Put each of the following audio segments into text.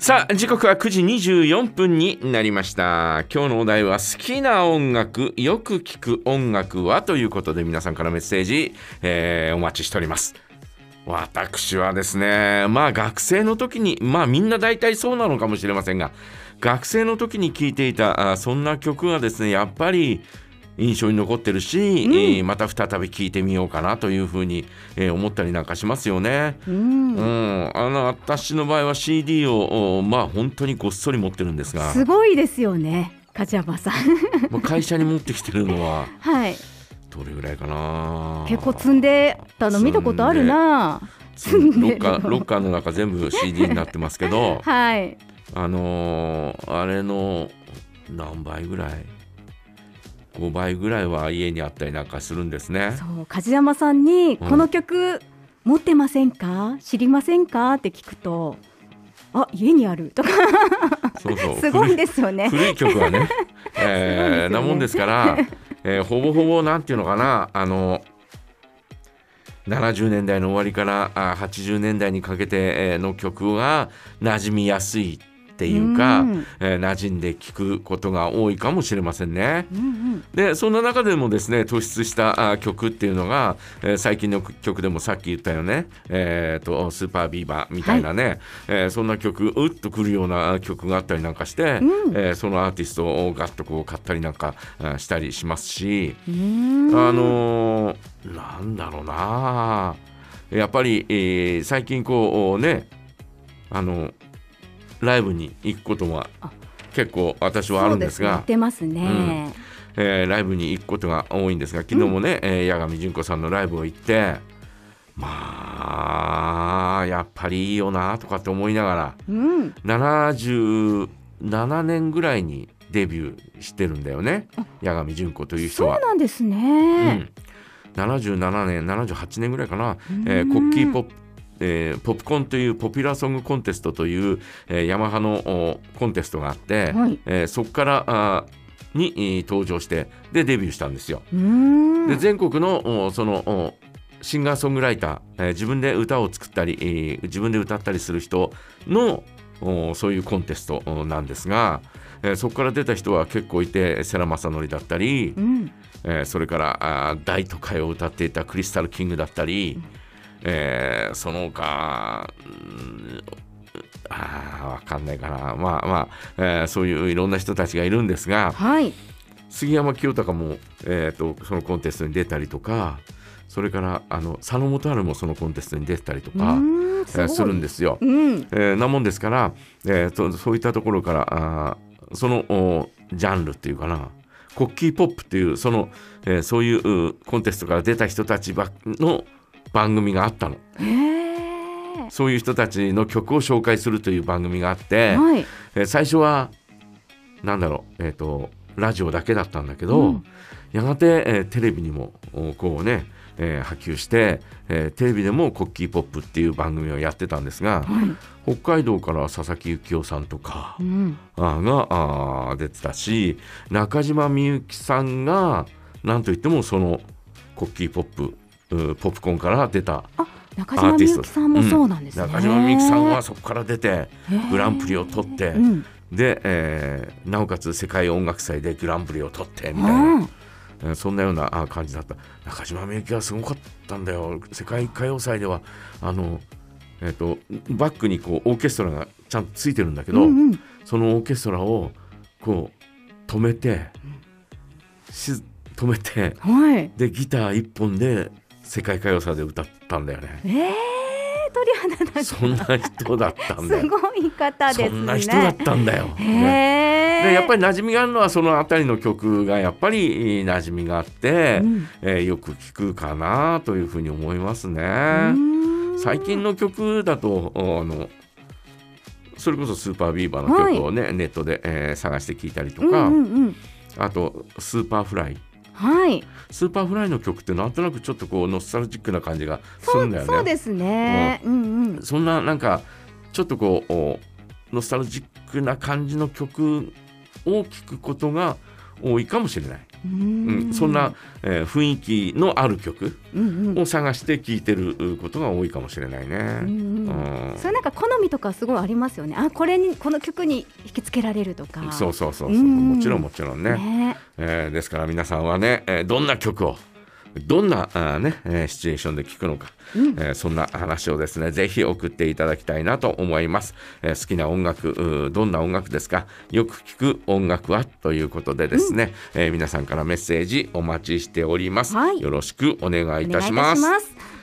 さあ時刻は9時24分になりました。今日のお題は好きな音楽よく聞く音楽はということで皆さんからメッセージ、えー、お待ちしております。私はですねまあ学生の時にまあみんな大体そうなのかもしれませんが学生の時に聴いていたあそんな曲がですねやっぱり印象に残ってるし、うん、えー、また再び聴いてみようかなというふうに、えー、思ったりなんかしますよね。うん、うん、あの私の場合は CD をまあ本当にごっそり持ってるんですが。すごいですよね梶山さん。会社に持ってきてるのは、はい、どれぐらいかな。結構積んでたの見たことあるな。ロッカーロッカーの中全部 CD になってますけど、はい、あのー、あれの何倍ぐらい5倍ぐらいは家にあったりなんかするんですね。そう梶山さんにこの曲、持ってませんか？知りませんか？って聞くとあ家にある。とか。そうそう。すごいですよね。古い曲はね、えー、ね、なもんですから、えー、ほぼほぼなんていうのかな？あの70年代の終わりからあ80年代にかけての曲が馴染みやすいっていうか、うん、えー、馴染んで聞くことが多いかもしれませんね。うんうん、でそんな中でもですね突出したあ曲っていうのが、えー、最近の曲でもさっき言ったよね、えーと、スーパービーバーみたいなね、はい、えー、そんな曲うっとくるような曲があったりなんかして、うん、えー、そのアーティストをガッとこう買ったりなんかしたりしますし、あのー、なんだろうな。やっぱり、えー、最近こうねあのライブに行くことは結構私はあるんですが。すますね、うん、えー、ライブに行くことが多いんですが昨日もね、うん、えー、八神純子さんのライブを行ってまあやっぱりいいよなとかって思いながら、うん、77年ぐらいにデビューしてるんだよね八神純子という人は。そうなんですね、うん、77年78年ぐらいかな、えー、コッキーポップえー、ポップコンというポピュラーソングコンテストという、えー、ヤマハのコンテストがあって、はい、えー、そこからあに登場してでデビューしたんですよ。で全国のそのシンガーソングライター、えー、自分で歌を作ったり、えー、自分で歌ったりする人のそういうコンテストなんですが、えー、そこから出た人は結構いて世良正則だったり、うん、えー、それからあ大都会を歌っていたクリスタルキングだったり、うんえー、その他、あわかんないかな、まあまあ、えー、そういういろんな人たちがいるんですが、はい、杉山清隆も、えーと、そのコンテストに出たりとか、それからあの佐野元春もそのコンテストに出たりとか、えー、するんですよ。うん、えー、なもんですから、えーと、そういったところからあそのジャンルっていうかなコッキーポップっていうその、えー、そういうコンテストから出た人たちばの番組があったの。そういう人たちの曲を紹介するという番組があって、はい、え最初はなんだろう、えーと、ラジオだけだったんだけど、うん、やがて、えー、テレビにもこうね、えー、波及して、えー、テレビでも「コッキーポップ」っていう番組をやってたんですが、はい、北海道から佐々木幸雄さんとか、うん、あがあ出てたし中島みゆきさんが何といってもその「コッキーポップ」ポップコーンから出た中島みゆきさんもそうなんですね、うん、中島みゆきさんはそこから出てグランプリを取って、うん、で、えー、なおかつ世界音楽祭でグランプリを取ってみたいな。うん、そんなような感じだった。中島みゆきはすごかったんだよ。世界歌謡祭ではあの、えーと、バックにこうオーケストラがちゃんとついてるんだけど、うんうん、そのオーケストラをこう止めて、し止めて、はい、でギター一本で世界歌謡祭で歌ったんだよね。えー鳥肌だそんな人だったんだよ。すごい方ですね。そんな人だったんだよ。ね、でやっぱり馴染みがあるのはその辺りの曲がやっぱり馴染みがあって、うん、えー、よく聞くかなというふうに思いますね。最近の曲だとあのそれこそ SUPER BEAVER の曲をね、はい、ネットで、えー、探して聞いたりとか、うんうんうん、あと Superfly。はい、 Superfly の曲ってなんとなくちょっとこうノスタルジックな感じがするんだよね。そうですね、うん、うんうんそんななんかちょっとこうノスタルジックな感じの曲を聴くことが多いかもしれない。うん、そんな、えー、雰囲気のある曲を探して聴いてることが多いかもしれないね。うんそれなんか好みとかすごいありますよね。あこれにこの曲に引きつけられるとか。そうそうそうそう、もちろんもちろんね。ねえー、ですから皆さんはね、えー、どんな曲をどんなあ、ね、えシチュエーションで聞くのか、うん、えー、そんな話をですねぜひ送っていただきたいなと思います、えー、好きな音楽どんな音楽ですか？よく聞く音楽はということでですね、うん、えー、皆さんからメッセージお待ちしております、はい、よろしくお願いいたします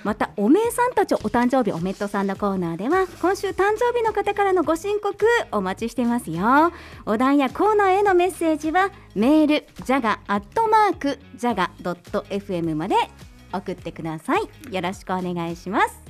またおめえさんたちお誕生日おめっとさんのコーナーでは今週誕生日の方からのご申告お待ちしてますよ。お題やコーナーへのメッセージはメールジャガアットマークジャガドット FM まで送ってください。よろしくお願いします。